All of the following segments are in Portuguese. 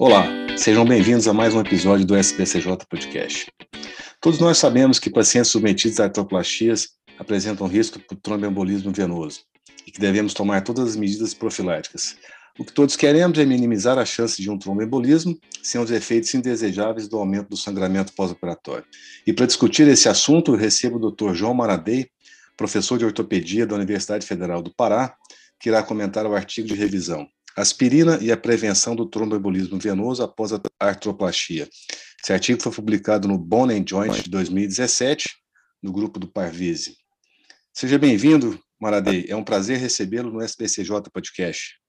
Olá, sejam bem-vindos a mais um episódio do SBCJ Podcast. Todos nós sabemos que pacientes submetidos a artroplastias apresentam risco por tromboembolismo venoso e que devemos tomar todas as medidas profiláticas. O que todos queremos é minimizar a chance de um tromboembolismo sem os efeitos indesejáveis do aumento do sangramento pós-operatório. E para discutir esse assunto, eu recebo o Dr. João Maradei, professor de ortopedia da Universidade Federal do Pará, que irá comentar o artigo de revisão Aspirina e a prevenção do tromboembolismo venoso após a artroplastia. Esse artigo foi publicado no Bone and Joint de 2017, no grupo do Parvise. Seja bem-vindo, Maradei. É um prazer recebê-lo no SBCJ Podcast.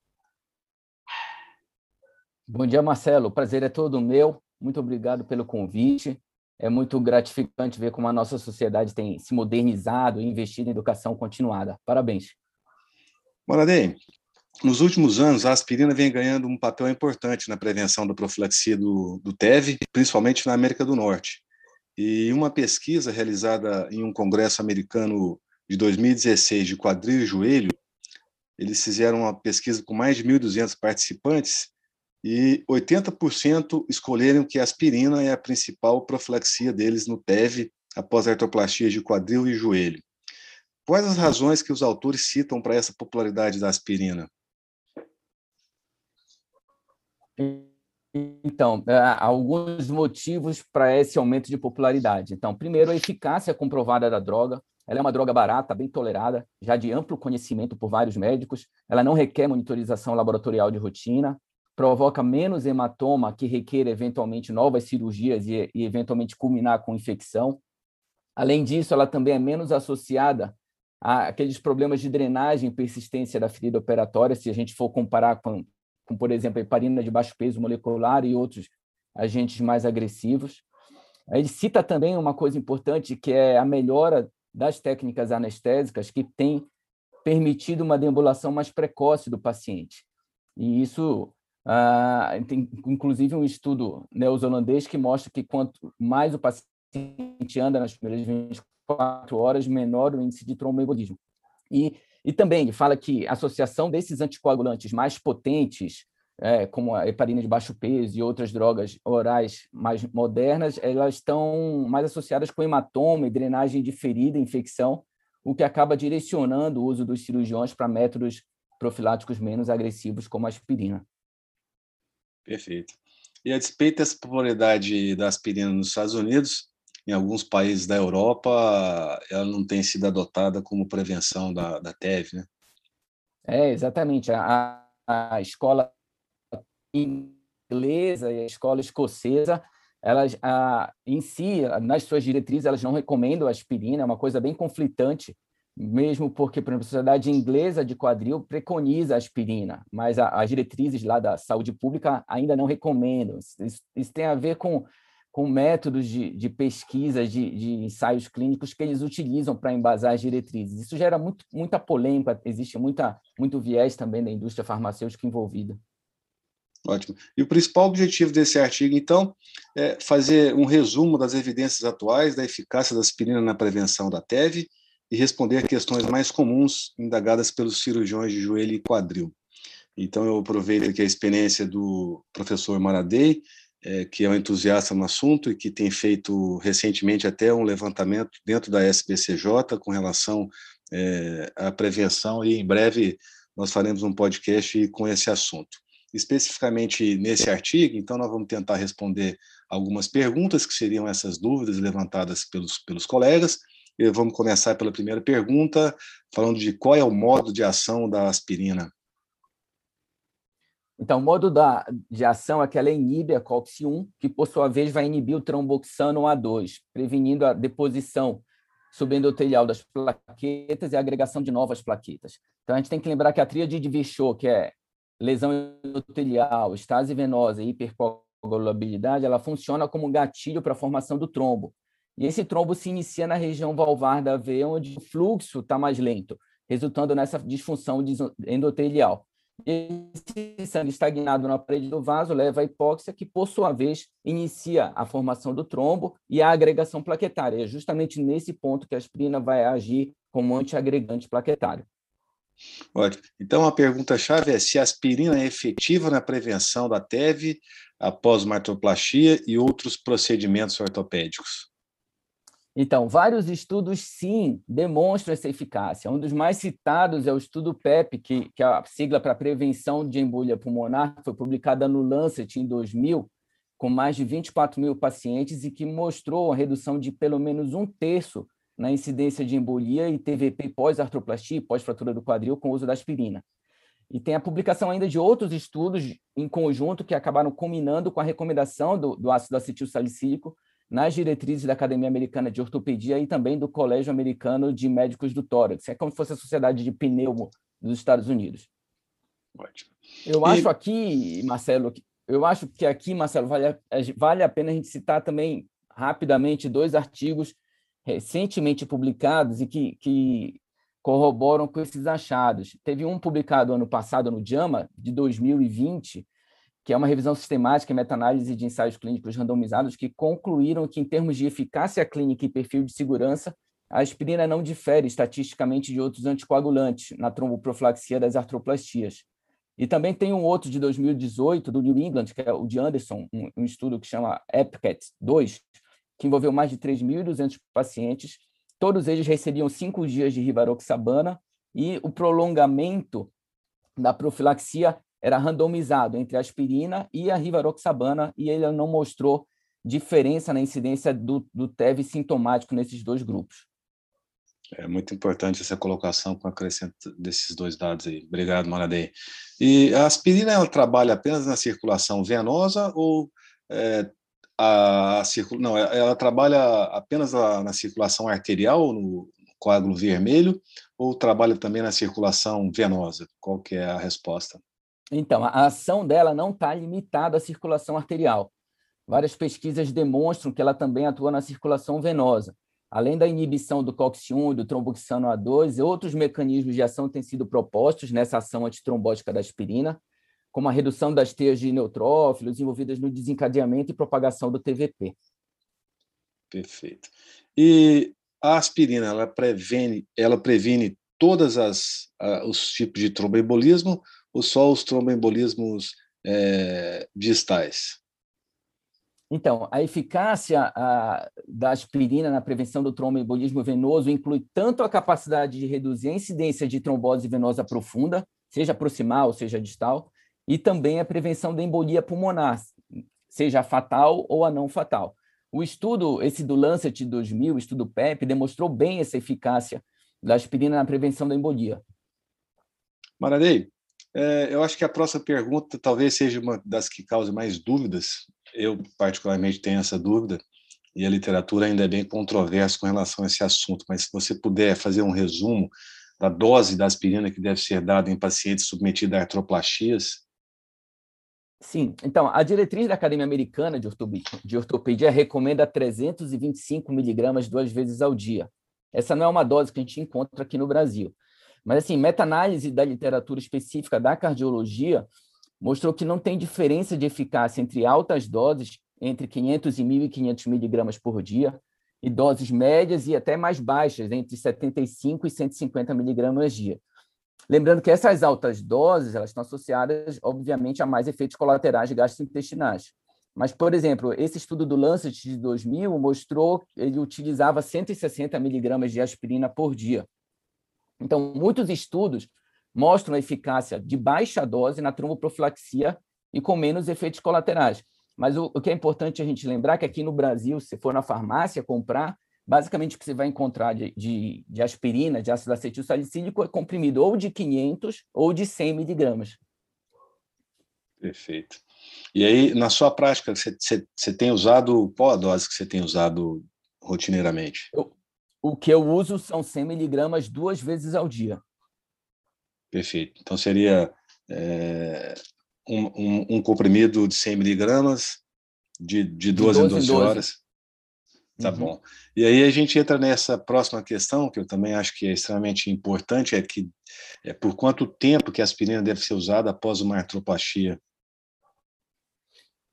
Bom dia, Marcelo. O prazer é todo meu. Muito obrigado pelo convite. É muito gratificante ver como a nossa sociedade tem se modernizado e investido em educação continuada. Parabéns. Maradei, nos últimos anos, a aspirina vem ganhando um papel importante na prevenção da profilaxia do, do TEV, principalmente na América do Norte. E uma pesquisa realizada em um congresso americano de 2016 de quadril e joelho, eles fizeram uma pesquisa com mais de 1.200 participantes e 80% escolheram que a aspirina é a principal profilaxia deles no TEV após artroplastias de quadril e joelho. Quais as razões que os autores citam para essa popularidade da aspirina? Então, é, alguns motivos para esse aumento de popularidade. Então, primeiro, a eficácia comprovada da droga. Ela é uma droga barata, bem tolerada, já de amplo conhecimento por vários médicos. Ela não requer monitorização laboratorial de rotina, provoca menos hematoma, que requer eventualmente novas cirurgias e, e eventualmente culminar com infecção. Além disso, ela também é menos associada aqueles problemas de drenagem e persistência da ferida operatória, se a gente for comparar com como por exemplo heparina de baixo peso molecular e outros agentes mais agressivos. Ele cita também uma coisa importante, que é a melhora das técnicas anestésicas que tem permitido uma deambulação mais precoce do paciente. E isso ah, tem inclusive um estudo neozelandês que mostra que quanto mais o paciente anda nas primeiras 24 horas, menor o índice de tromboembolismo. E e também ele fala que a associação desses anticoagulantes mais potentes, é, como a heparina de baixo peso e outras drogas orais mais modernas, elas estão mais associadas com hematoma e drenagem de ferida, infecção, o que acaba direcionando o uso dos cirurgiões para métodos profiláticos menos agressivos, como a aspirina. Perfeito. E a despeito dessa popularidade da aspirina nos Estados Unidos, em alguns países da Europa, ela não tem sido adotada como prevenção da, da TEV, né? É, exatamente. A, a escola inglesa e a escola escocesa, elas, a, em si, nas suas diretrizes, elas não recomendam a aspirina, é uma coisa bem conflitante, mesmo porque, por exemplo, a Sociedade Inglesa de Quadril preconiza a aspirina, mas a, as diretrizes lá da saúde pública ainda não recomendam. Isso, isso tem a ver com com métodos de, de pesquisa, de, de, ensaios clínicos que eles utilizam para embasar as diretrizes. Isso gera muito, muita polêmica, existe muita, muito viés também da indústria farmacêutica envolvida. Ótimo. E o principal objetivo desse artigo, então, é fazer um resumo das evidências atuais da eficácia da aspirina na prevenção da TEV e responder questões mais comuns indagadas pelos cirurgiões de joelho e quadril. Então, eu aproveito aqui a experiência do professor Maradei é, que é um entusiasta no assunto e que tem feito recentemente até um levantamento dentro da SBCJ com relação é, à prevenção e em breve nós faremos um podcast com esse assunto. Especificamente nesse artigo, então nós vamos tentar responder algumas perguntas que seriam essas dúvidas levantadas pelos, pelos colegas. E vamos começar pela primeira pergunta, falando de qual é o modo de ação da aspirina. Então, o modo da, de ação é que ela inibe a COX-1, que por sua vez vai inibir o tromboxano A2, prevenindo a deposição subendotelial das plaquetas e a agregação de novas plaquetas. Então, a gente tem que lembrar que a tríade de Vichot, que é lesão endotelial, estase venosa e hipercoagulabilidade, ela funciona como gatilho para a formação do trombo. E esse trombo se inicia na região valvar da veia, onde o fluxo está mais lento, resultando nessa disfunção endotelial. Esse sangue estagnado na parede do vaso leva à hipóxia, que, por sua vez, inicia a formação do trombo e a agregação plaquetária. É justamente nesse ponto que a aspirina vai agir como antiagregante plaquetário. Ótimo. Então, a pergunta-chave é se a aspirina é efetiva na prevenção da TEV após uma artroplastia e outros procedimentos ortopédicos. Então, vários estudos, sim, demonstram essa eficácia. Um dos mais citados é o estudo PEP, que, que é a sigla para prevenção de embolia pulmonar, que foi publicada no Lancet em 2000, com mais de 24 mil pacientes e que mostrou a redução de pelo menos um terço na incidência de embolia e TVP pós-artroplastia e pós-fratura do quadril com o uso da aspirina. E tem a publicação ainda de outros estudos em conjunto que acabaram combinando com a recomendação do, do ácido acetil salicílico nas diretrizes da Academia Americana de Ortopedia e também do Colégio Americano de Médicos do Tórax. É como se fosse a Sociedade de Pneumo dos Estados Unidos. Ótimo. Eu e... acho aqui, Marcelo, eu acho que aqui, Marcelo, vale a, vale a pena a gente citar também rapidamente dois artigos recentemente publicados e que, que corroboram com esses achados. Teve um publicado ano passado no JAMA, de 2020, que é uma revisão sistemática e meta-análise de ensaios clínicos randomizados que concluíram que, em termos de eficácia clínica e perfil de segurança, a aspirina não difere estatisticamente de outros anticoagulantes na tromboprofilaxia das artroplastias. E também tem um outro de 2018, do New England, que é o de Anderson, um, um estudo que chama EPCAT 2, que envolveu mais de 3.200 pacientes. Todos eles recebiam cinco dias de rivaroxabana e o prolongamento da profilaxia era randomizado entre aspirina e a rivaroxabana e ele não mostrou diferença na incidência do, do TEV sintomático nesses dois grupos. É muito importante essa colocação com acrescento desses dois dados aí. Obrigado, Maradei. E a aspirina ela trabalha apenas na circulação venosa ou é, a, a não, ela trabalha apenas na, na circulação arterial, no coágulo vermelho, ou trabalha também na circulação venosa? Qual que é a resposta? Então, a ação dela não está limitada à circulação arterial. Várias pesquisas demonstram que ela também atua na circulação venosa. Além da inibição do COX-1 e do tromboxano A2, outros mecanismos de ação têm sido propostos nessa ação antitrombótica da aspirina, como a redução das teias de neutrófilos envolvidas no desencadeamento e propagação do TVP. Perfeito. E a aspirina, ela previne, ela previne todas as uh, os tipos de tromboembolismo ou só os tromboembolismos é, distais? Então, a eficácia a, da aspirina na prevenção do tromboembolismo venoso inclui tanto a capacidade de reduzir a incidência de trombose venosa profunda, seja proximal, seja distal, e também a prevenção da embolia pulmonar, seja fatal ou a não fatal. O estudo, esse do Lancet 2000, o estudo PEP, demonstrou bem essa eficácia da aspirina na prevenção da embolia. Maradei, eu acho que a próxima pergunta talvez seja uma das que cause mais dúvidas. Eu, particularmente, tenho essa dúvida, e a literatura ainda é bem controversa com relação a esse assunto, mas se você puder fazer um resumo da dose da aspirina que deve ser dada em pacientes submetidos a artroplastias. Sim, então, a diretriz da Academia Americana de Ortopedia, de Ortopedia recomenda 325 miligramas duas vezes ao dia. Essa não é uma dose que a gente encontra aqui no Brasil. Mas, assim, meta-análise da literatura específica da cardiologia mostrou que não tem diferença de eficácia entre altas doses, entre 500 e 1.500 miligramas por dia, e doses médias e até mais baixas, entre 75 e 150 miligramas dia. Lembrando que essas altas doses elas estão associadas, obviamente, a mais efeitos colaterais gastrointestinais. Mas, por exemplo, esse estudo do Lancet de 2000 mostrou que ele utilizava 160 miligramas de aspirina por dia. Então, muitos estudos mostram a eficácia de baixa dose na tromboprofilaxia e com menos efeitos colaterais. Mas o, o, que é importante a gente lembrar é que aqui no Brasil, se for na farmácia comprar, basicamente o que você vai encontrar de, de, de aspirina, de ácido acetil salicílico, é comprimido ou de 500 ou de 100 miligramas. Perfeito. E aí, na sua prática, você, você, você tem usado, qual a dose que você tem usado rotineiramente? Eu, o que eu uso são 100 miligramas duas vezes ao dia. Perfeito. Então seria é, um, um, um, comprimido de 100 miligramas de, de 12, de 12 em 12, 12. horas. Tá uhum. bom. E aí a gente entra nessa próxima questão, que eu também acho que é extremamente importante, é que é por quanto tempo que a aspirina deve ser usada após uma artroplastia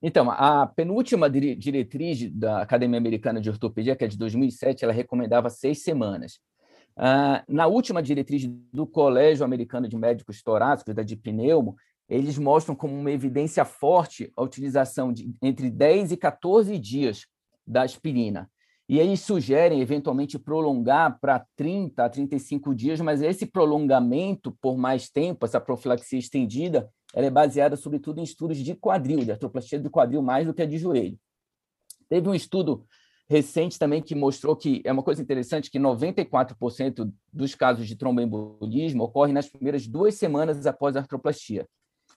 então, a penúltima diretriz da Academia Americana de Ortopedia, que é de 2007, ela recomendava seis semanas. Uh, na última diretriz do Colégio Americano de Médicos Torácicos, da DIPNEUMO, eles mostram como uma evidência forte a utilização de entre 10 e 14 dias da aspirina. E eles sugerem, eventualmente, prolongar para 30 a 35 dias, mas esse prolongamento por mais tempo, essa profilaxia estendida, ela é baseada, sobretudo, em estudos de quadril, de artroplastia do quadril, mais do que a de joelho. Teve um estudo recente também que mostrou que é uma coisa interessante que 94% dos casos de tromboembolismo ocorrem nas primeiras duas semanas após a artroplastia,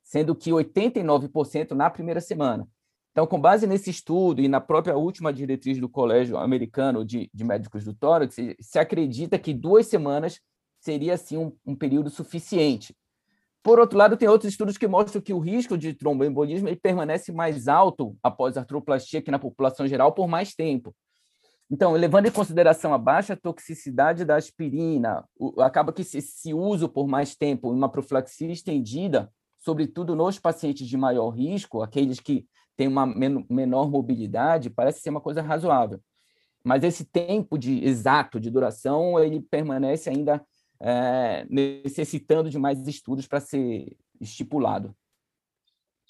sendo que 89% na primeira semana. Então, com base nesse estudo e na própria última diretriz do Colégio Americano de, de Médicos do Tórax, se acredita que duas semanas seria, assim, um, um, período suficiente. Por outro lado, tem outros estudos que mostram que o risco de tromboembolismo ele permanece mais alto após a artroplastia que na população geral por mais tempo. Então, levando em consideração a baixa toxicidade da aspirina, o, acaba que esse uso por mais tempo, uma profilaxia estendida, sobretudo nos pacientes de maior risco, aqueles que tem uma menor mobilidade, parece ser uma coisa razoável. Mas esse tempo de exato de duração, ele permanece ainda é, necessitando de mais estudos para ser estipulado.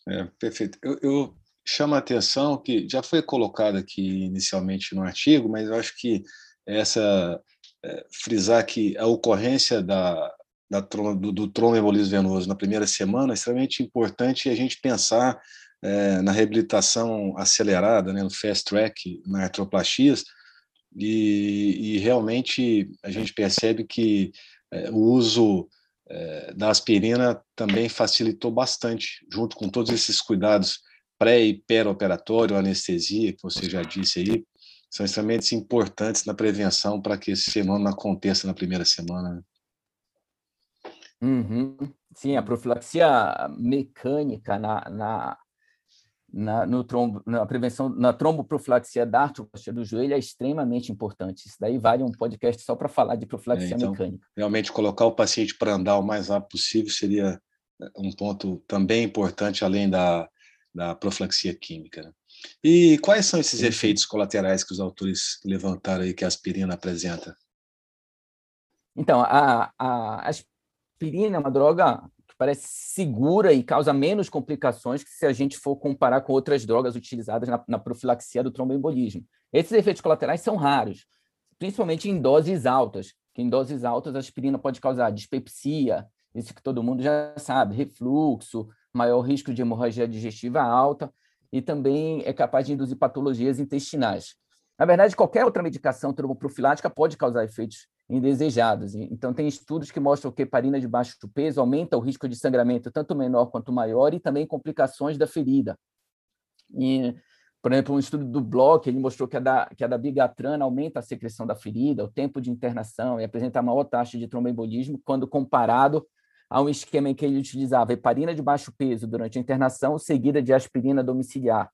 É, perfeito. Eu, eu chamo a atenção que já foi colocado aqui inicialmente no artigo, mas eu acho que essa é, frisar que a ocorrência da, da do, do tromboembolismo venoso na primeira semana é extremamente importante a gente pensar é, na reabilitação acelerada, né, no fast track, na artroplastias, e, e realmente a gente percebe que é, o uso é, da aspirina também facilitou bastante, junto com todos esses cuidados pré e operatório anestesia, que você já disse aí, são extremamente importantes na prevenção para que esse fenômeno aconteça na primeira semana. Né? Uhum. Sim, a profilaxia mecânica na, na na, no trombo, na prevenção, na tromboprofilaxia da artroplastia do joelho é extremamente importante. Isso daí vale um podcast só para falar de profilaxia é, então, mecânica. Realmente, colocar o paciente para andar o mais rápido possível seria é, um ponto também importante, além da, da profilaxia química. Né? E quais são esses Sim. efeitos colaterais que os autores levantaram aí que a aspirina apresenta? Então, a, a aspirina é uma droga parece segura e causa menos complicações que se a gente for comparar com outras drogas utilizadas na, na profilaxia do tromboembolismo. Esses efeitos colaterais são raros, principalmente em doses altas, que em doses altas a aspirina pode causar dispepsia, isso que todo mundo já sabe, refluxo, maior risco de hemorragia digestiva alta e também é capaz de induzir patologias intestinais. Na verdade, qualquer outra medicação tromboprofilática pode causar efeitos indesejados. Então, tem estudos que mostram que heparina de baixo peso aumenta o risco de sangramento tanto menor quanto maior e também complicações da ferida. E, por exemplo, um estudo do Bloch, ele mostrou que a da, que a da bigatrana aumenta a secreção da ferida, o tempo de internação e apresenta maior taxa de tromboembolismo quando comparado a um esquema em que ele utilizava heparina de baixo peso durante a internação, seguida de aspirina domiciliar.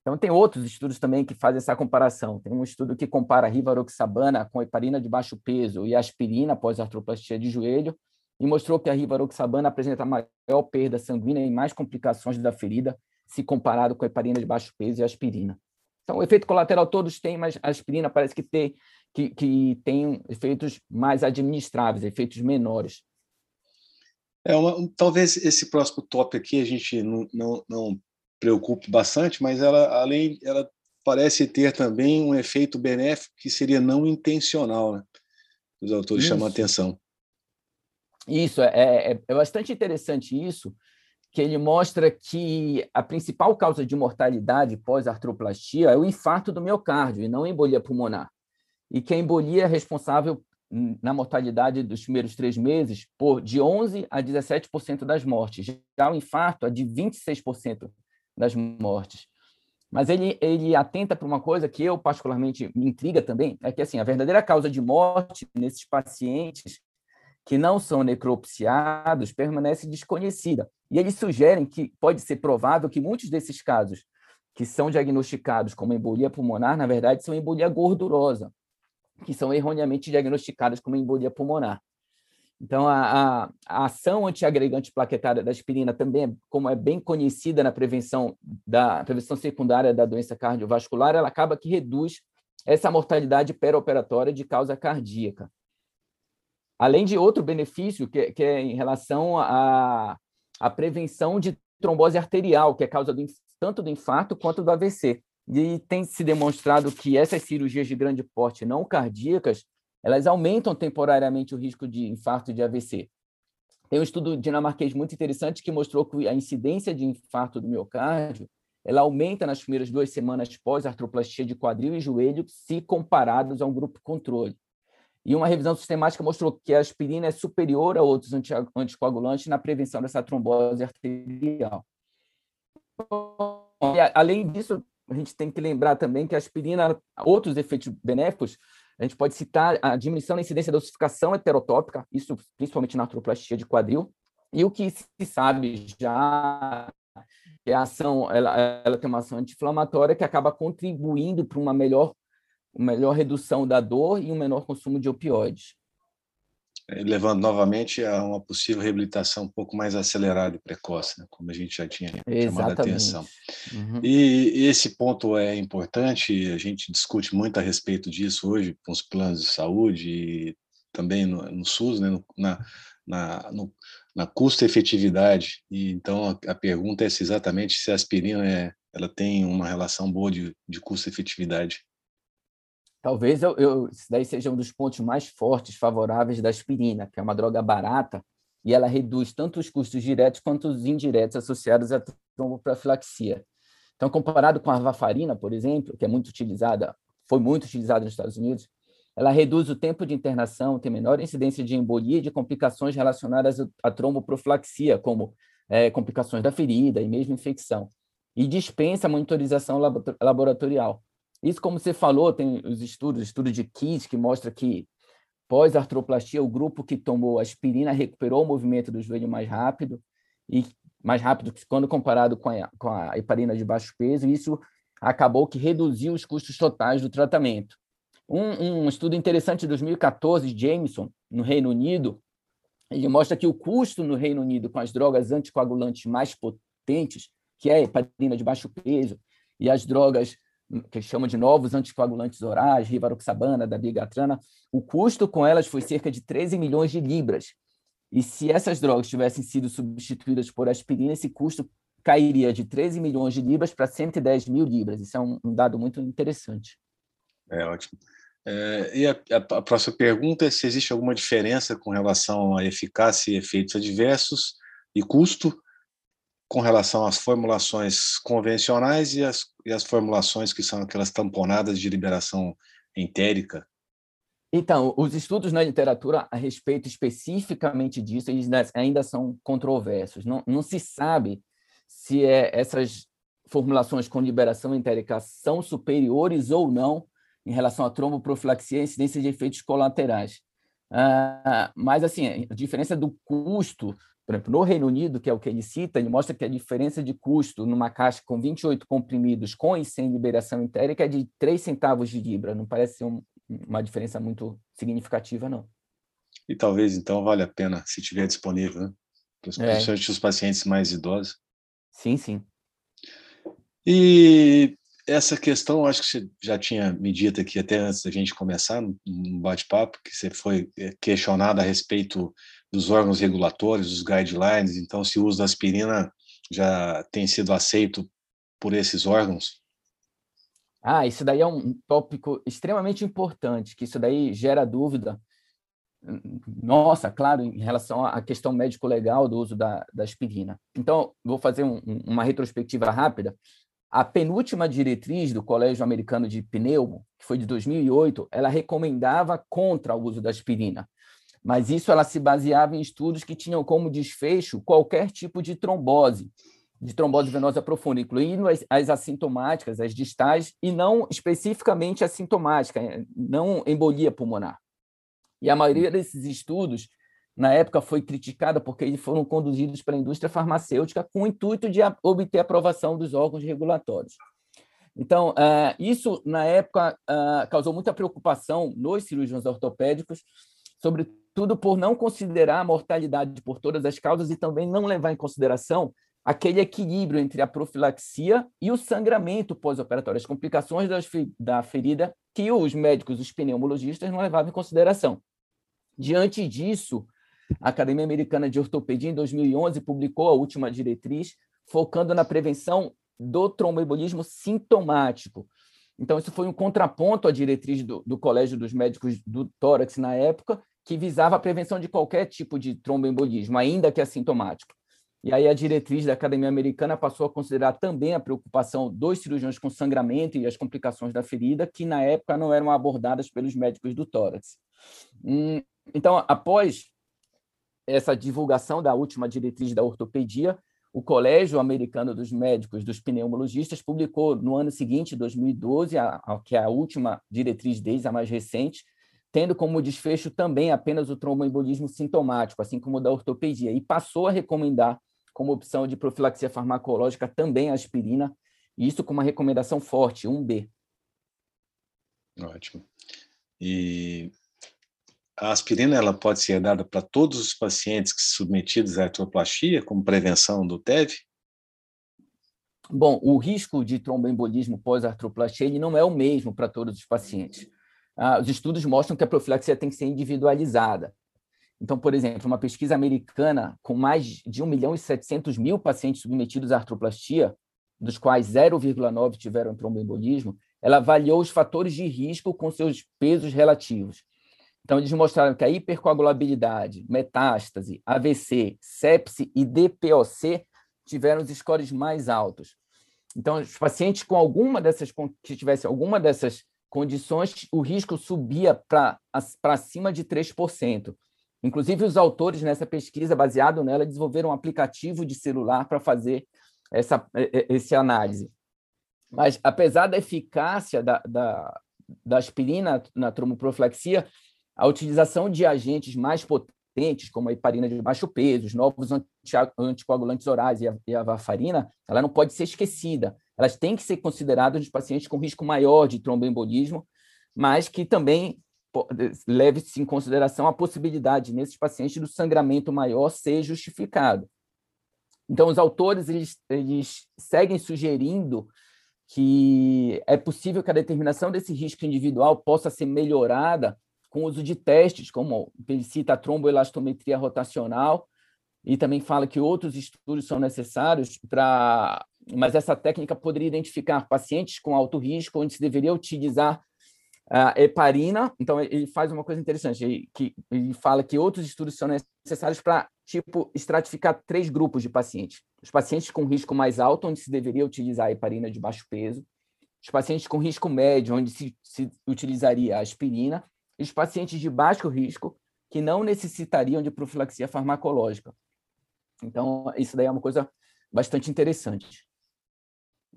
Então, tem outros estudos também que fazem essa comparação. Tem um estudo que compara rivaroxabana com heparina de baixo peso e aspirina após artroplastia de joelho e mostrou que a rivaroxabana apresenta maior perda sanguínea e mais complicações da ferida se comparado com a heparina de baixo peso e aspirina. Então, o efeito colateral todos têm, mas a aspirina parece que tem, que, que tem efeitos mais administráveis, efeitos menores. É uma, talvez esse próximo tópico aqui a gente não, não, não preocupe bastante, mas ela, além, ela parece ter também um efeito benéfico que seria não intencional, né? Os autores isso. chamam a atenção. Isso, é, é, é bastante interessante isso, que ele mostra que a principal causa de mortalidade pós-artroplastia é o infarto do miocárdio e não a embolia pulmonar. E que a embolia é responsável na mortalidade dos primeiros três meses por de 11% a 17% das mortes. Já o infarto é de 26% das mortes. Mas ele, ele atenta para uma coisa que eu particularmente me intriga também, é que assim, a verdadeira causa de morte nesses pacientes que não são necropsiados permanece desconhecida. E eles sugerem que pode ser provável que muitos desses casos que são diagnosticados como embolia pulmonar, na verdade, são embolia gordurosa, que são erroneamente diagnosticadas como embolia pulmonar. Então, a, a, a, ação antiagregante plaquetária da aspirina também, como é bem conhecida na prevenção da prevenção secundária da doença cardiovascular, ela acaba que reduz essa mortalidade perioperatória de causa cardíaca. além de outro benefício, que, que é em relação à, à prevenção de trombose arterial, que é causa do, tanto do infarto quanto do AVC. E tem se demonstrado que essas cirurgias de grande porte não cardíacas, elas aumentam temporariamente o risco de infarto de AVC. Tem um estudo dinamarquês muito interessante que mostrou que a incidência de infarto do miocárdio ela aumenta nas primeiras duas semanas pós-artroplastia de quadril e joelho, se comparados a um grupo controle. E uma revisão sistemática mostrou que a aspirina é superior a outros anticoagulantes na prevenção dessa trombose arterial. Além disso, a gente tem que lembrar também que a aspirina, outros efeitos benéficos, a gente pode citar a diminuição da incidência da ossificação heterotópica, isso principalmente na artroplastia de quadril, e o que se sabe já que a ação ela, ela tem uma ação anti-inflamatória que acaba contribuindo para uma melhor, uma melhor redução da dor e um menor consumo de opioides. É, levando novamente a uma possível reabilitação um pouco mais acelerada e precoce, né? como a gente já tinha Exatamente. chamado a atenção. Uhum. E esse ponto é importante, a gente discute muito a respeito disso hoje com os planos de saúde e também no, no SUS, né? no, na, na, no, na custo-efetividade. E então a, a, pergunta é exatamente se a aspirina é, ela tem uma relação boa de, de custo-efetividade. Talvez eu, eu, isso daí seja um dos pontos mais fortes favoráveis da aspirina, que é uma droga barata e ela reduz tanto os custos diretos quanto os indiretos associados à tromboprofilaxia. Então, comparado com a varfarina, por exemplo, que é muito utilizada, foi muito utilizada nos Estados Unidos, ela reduz o tempo de internação, tem menor incidência de embolia e de complicações relacionadas à tromboprofilaxia, como é, complicações da ferida e mesmo infecção, e dispensa monitorização laboratorial. Isso, como você falou, tem os estudos, estudo de Kiss, que mostra que pós-artroplastia, o grupo que tomou aspirina recuperou o movimento do joelho mais rápido, e mais rápido que quando comparado com a, com a heparina de baixo peso, e isso acabou que reduziu os custos totais do tratamento. Um, um estudo interessante de 2014, Jameson, no Reino Unido, ele mostra que o custo no Reino Unido com as drogas anticoagulantes mais potentes, que é a heparina de baixo peso, e as drogas que chamam de novos anticoagulantes orais, rivaroxabana, dabigatrana, o custo com elas foi cerca de 13 milhões de libras. E se essas drogas tivessem sido substituídas por aspirina, esse custo cairia de 13 milhões de libras para 110 mil libras. Isso é um, um dado muito interessante. É ótimo. É, e a, a, próxima pergunta é se existe alguma diferença com relação à eficácia e efeitos adversos e custo com relação às formulações convencionais e as, e as formulações que são aquelas tamponadas de liberação entérica? Então, os estudos na literatura a respeito especificamente disso ainda são controversos. Não, não se sabe se é, essas formulações com liberação entérica são superiores ou não em relação à tromboprofilaxia e incidência de efeitos colaterais. Ah, mas, assim, a diferença do custo, por exemplo, no Reino Unido, que é o que ele cita, ele mostra que a diferença de custo numa caixa com 28 comprimidos com e sem liberação entérica é de 3 centavos de libra. Não parece ser um, uma diferença muito significativa, não. E talvez, então, vale a pena, se tiver disponível, né? Principalmente é. os pacientes mais idosos. Sim, sim. E essa questão, acho que você já tinha me dito aqui até antes da gente começar no bate-papo, que você foi eh, questionado a respeito dos órgãos regulatórios, dos guidelines, então se o uso da aspirina já tem sido aceito por esses órgãos? Ah, isso daí é um tópico extremamente importante, que isso daí gera dúvida. Nossa, claro, em relação à questão médico-legal do uso da, da aspirina. Então, vou fazer um, uma retrospectiva rápida. A penúltima diretriz do Colégio Americano de Pneumo, que foi de 2008, ela recomendava contra o uso da aspirina. Mas isso ela se baseava em estudos que tinham como desfecho qualquer tipo de trombose, de trombose venosa profunda, incluindo as, as assintomáticas, as distais, e não especificamente assintomática, não embolia pulmonar. E a maioria desses estudos na época foi criticada porque eles foram conduzidos pela indústria farmacêutica com o intuito de obter aprovação dos órgãos regulatórios. Então, uh, isso, na época, uh, causou muita preocupação nos cirurgiões ortopédicos, sobretudo por não considerar a mortalidade por todas as causas e também não levar em consideração aquele equilíbrio entre a profilaxia e o sangramento pós-operatório, as complicações da ferida que os médicos, os pneumologistas, não levavam em consideração. Diante disso, a Academia Americana de Ortopedia, em 2011, publicou a última diretriz, focando na prevenção do tromboembolismo sintomático. Então, isso foi um contraponto à diretriz do, do Colégio dos Médicos do Tórax na época, que visava a prevenção de qualquer tipo de tromboembolismo, ainda que assintomático. E aí a diretriz da Academia Americana passou a considerar também a preocupação dos cirurgiões com sangramento e as complicações da ferida, que na época não eram abordadas pelos médicos do tórax. Hum, então, após essa divulgação da última diretriz da ortopedia, o Colégio Americano dos Médicos dos Pneumologistas publicou no ano seguinte, 2012, a, a, que é a última diretriz deles, a mais recente, tendo como desfecho também apenas o tromboembolismo sintomático, assim como o da ortopedia, e passou a recomendar como opção de profilaxia farmacológica também a aspirina, e isso com uma recomendação forte, 1B. Ótimo. E a aspirina ela pode ser dada para todos os pacientes que submetidos à artroplastia como prevenção do TEV? Bom, o risco de tromboembolismo pós-artroplastia ele não é o mesmo para todos os pacientes. Ah, os estudos mostram que a profilaxia tem que ser individualizada. Então, por exemplo, uma pesquisa americana com mais de 1 milhão e 700 mil pacientes submetidos à artroplastia, dos quais 0,9 tiveram tromboembolismo, ela avaliou os fatores de risco com seus pesos relativos. Então, eles mostraram que a hipercoagulabilidade, metástase, AVC, sepse e DPOC tiveram os scores mais altos. Então, os pacientes com alguma dessas, que tivessem alguma dessas condições, o risco subia para acima de 3%. Inclusive, os autores nessa pesquisa, baseado nela, desenvolveram um aplicativo de celular para fazer essa, essa análise. Mas, apesar da eficácia da, da, da aspirina na tromboprofilaxia, a utilização de agentes mais potentes, como a heparina de baixo peso, os novos anticoagulantes orais e a, e a varfarina, ela não pode ser esquecida elas têm que ser consideradas nos pacientes com risco maior de tromboembolismo, mas que também leve-se em consideração a possibilidade nesses pacientes do sangramento maior ser justificado. Então, os autores eles, eles seguem sugerindo que é possível que a determinação desse risco individual possa ser melhorada com o uso de testes, como ele cita a tromboelastometria rotacional, e também fala que outros estudos são necessários para mas essa técnica poderia identificar pacientes com alto risco, onde se deveria utilizar a heparina. Então, ele faz uma coisa interessante, ele, que, ele fala que outros estudos são necessários para, tipo, estratificar três grupos de pacientes. Os pacientes com risco mais alto, onde se deveria utilizar a heparina de baixo peso, os pacientes com risco médio, onde se, se utilizaria a aspirina, e os pacientes de baixo risco, que não necessitariam de profilaxia farmacológica. Então, isso daí é uma coisa bastante interessante.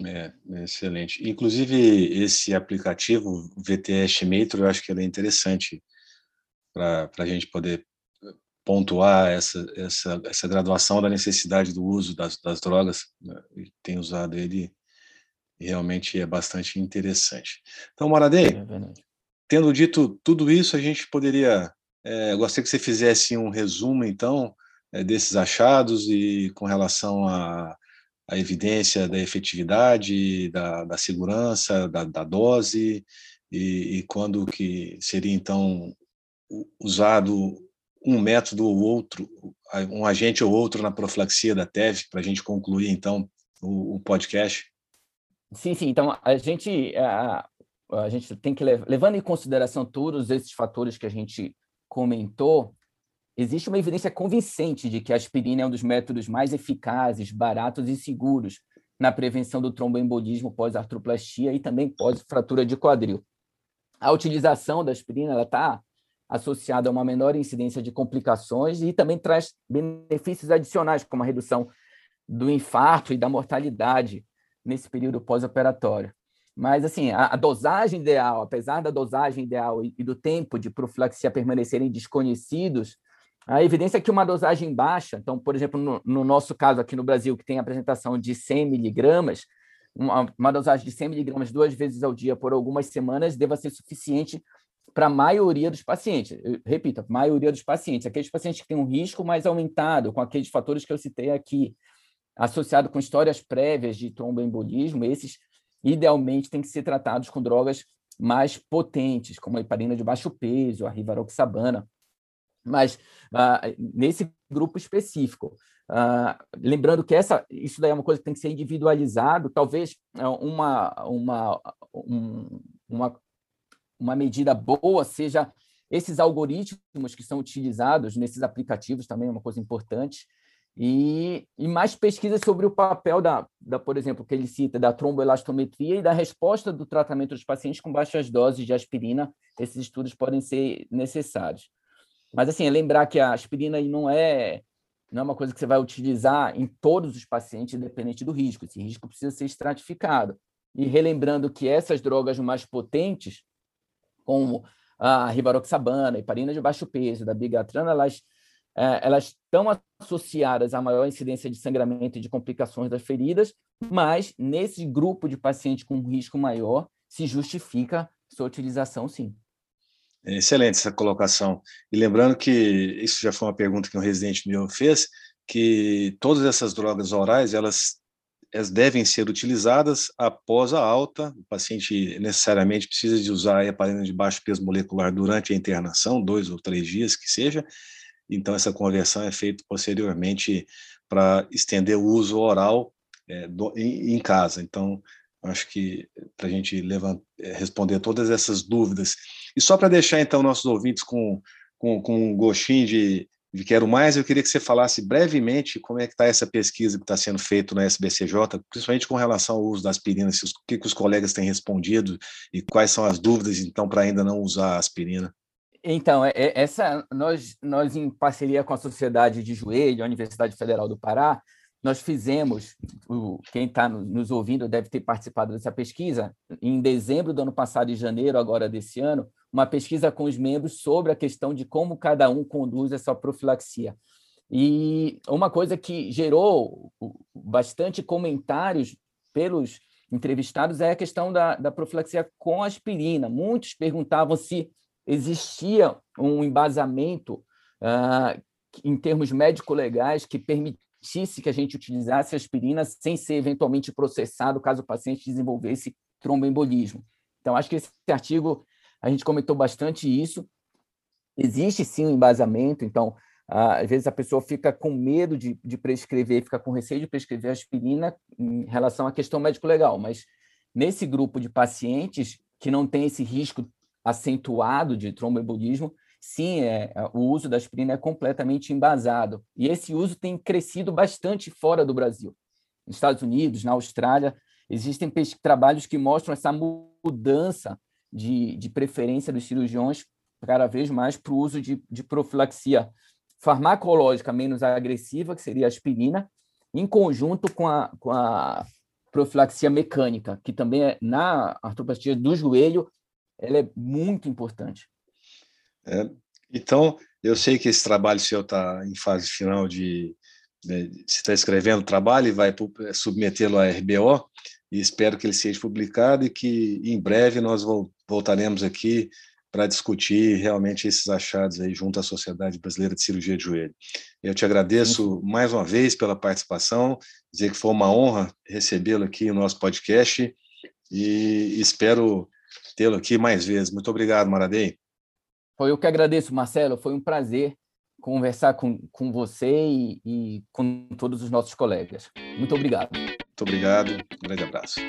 É, é, excelente. Inclusive, esse aplicativo VTS Metro, eu acho que ele é interessante para a gente poder eh, pontuar essa, essa, essa graduação da necessidade do uso das, das drogas. Né? Tem usado ele realmente é bastante interessante. Então, Maradei, é tendo dito tudo isso, a gente poderia. É, gostaria que você fizesse um resumo, então, é, desses achados e com relação a a evidência da efetividade, da, da segurança, da, da dose, e, e, quando que seria, então, usado um método ou outro, um agente ou outro na profilaxia da TEV, para a gente concluir, então, o, o, podcast? Sim, sim. Então, a gente, a, a gente tem que, levando em consideração todos esses fatores que a gente comentou, existe uma evidência convincente de que a aspirina é um dos métodos mais eficazes, baratos e seguros na prevenção do tromboembolismo pós-artroplastia e também pós-fratura de quadril. A utilização da aspirina está associada a uma menor incidência de complicações e também traz benefícios adicionais, como a redução do infarto e da mortalidade nesse período pós-operatório. Mas, assim, a, a, dosagem ideal, apesar da dosagem ideal e, e do tempo de profilaxia permanecerem desconhecidos, a evidência é que uma dosagem baixa, então, por exemplo, no, no nosso caso aqui no Brasil, que tem apresentação de 100 miligramas, uma, uma dosagem de 100 miligramas duas vezes ao dia por algumas semanas deva ser suficiente para a maioria dos pacientes. Eu, repito, a maioria dos pacientes, aqueles pacientes que têm um risco mais aumentado, com aqueles fatores que eu citei aqui, associado com histórias prévias de tromboembolismo, esses idealmente têm que ser tratados com drogas mais potentes, como a heparina de baixo peso, a rivaroxabana, Mas uh, nesse grupo específico, Uh, lembrando que essa, isso daí é uma coisa que tem que ser individualizado, talvez é, uma, uma, um, uma, uma medida boa seja esses algoritmos que são utilizados nesses aplicativos também é uma coisa importante, e, e mais pesquisas sobre o papel da, da, por exemplo, que ele cita, da tromboelastometria e da resposta do tratamento dos pacientes com baixas doses de aspirina. Esses estudos podem ser necessários. Mas, assim, é lembrar que a aspirina não é não é uma coisa que você vai utilizar em todos os pacientes, independente do risco. Esse risco precisa ser estratificado. E relembrando que essas drogas mais potentes, como a rivaroxabana, heparina de baixo peso, da bigatrana, elas é, elas estão associadas à maior incidência de sangramento e de complicações das feridas, mas nesse grupo de pacientes com risco maior se justifica sua utilização, sim. É excelente essa colocação. E lembrando que isso já foi uma pergunta que um residente meu fez, que todas essas drogas orais, elas, elas devem ser utilizadas após a alta. O paciente necessariamente precisa de usar a heparina de baixo peso molecular durante a internação, dois ou três dias que seja. Então, essa conversão é feita posteriormente para estender o uso oral é, do, em, em casa. Então, acho que para a gente levantar, é, responder todas essas dúvidas. E só para deixar, então, nossos ouvintes com, com, com um gostinho de, de quero mais, eu queria que você falasse brevemente como é que está essa pesquisa que está sendo feita no SBCJ, principalmente com relação ao uso da aspirina, o que, que os colegas têm respondido e quais são as dúvidas, então, para ainda não usar a aspirina. Então, é, é, essa nós, nós, em parceria com a Sociedade de Joelho, a Universidade Federal do Pará, nós fizemos, quem está nos ouvindo deve ter participado dessa pesquisa, em dezembro do ano passado e janeiro agora desse ano, uma pesquisa com os membros sobre a questão de como cada um conduz essa profilaxia. E uma coisa que gerou bastante comentários pelos entrevistados é a questão da, da profilaxia com aspirina. Muitos perguntavam se existia um embasamento uh, em termos médico-legais que permitisse que a gente utilizasse aspirina sem ser eventualmente processado caso o paciente desenvolvesse tromboembolismo. Então, acho que esse artigo, a gente comentou bastante isso. Existe sim um embasamento, então, às vezes a pessoa fica com medo de, de prescrever, fica com receio de prescrever aspirina em relação à questão médico-legal, mas nesse grupo de pacientes que não tem esse risco acentuado de tromboembolismo, sim, é, o uso da aspirina é completamente embasado. E esse uso tem crescido bastante fora do Brasil. Nos Estados Unidos, na Austrália, existem trabalhos que mostram essa mudança de, de preferência dos cirurgiões cada vez mais para o uso de, de profilaxia farmacológica menos agressiva, que seria a aspirina, em conjunto com a, com a profilaxia mecânica, que também é na artropatia do joelho, ela é muito importante. É, então, eu sei que esse trabalho seu está em fase final de, de você está escrevendo o trabalho e vai é, submetê-lo à RBO e espero que ele seja publicado e que em breve nós voltaremos aqui para discutir realmente esses achados aí junto à Sociedade Brasileira de Cirurgia de Joelho. Eu te agradeço Sim. mais uma vez pela participação, dizer que foi uma honra recebê-lo aqui no nosso podcast e espero tê-lo aqui mais vezes. Muito obrigado, Maradei. Foi eu que agradeço, Marcelo. Foi um prazer conversar com, com você e, e com todos os nossos colegas. Muito obrigado. Muito obrigado. Um grande abraço.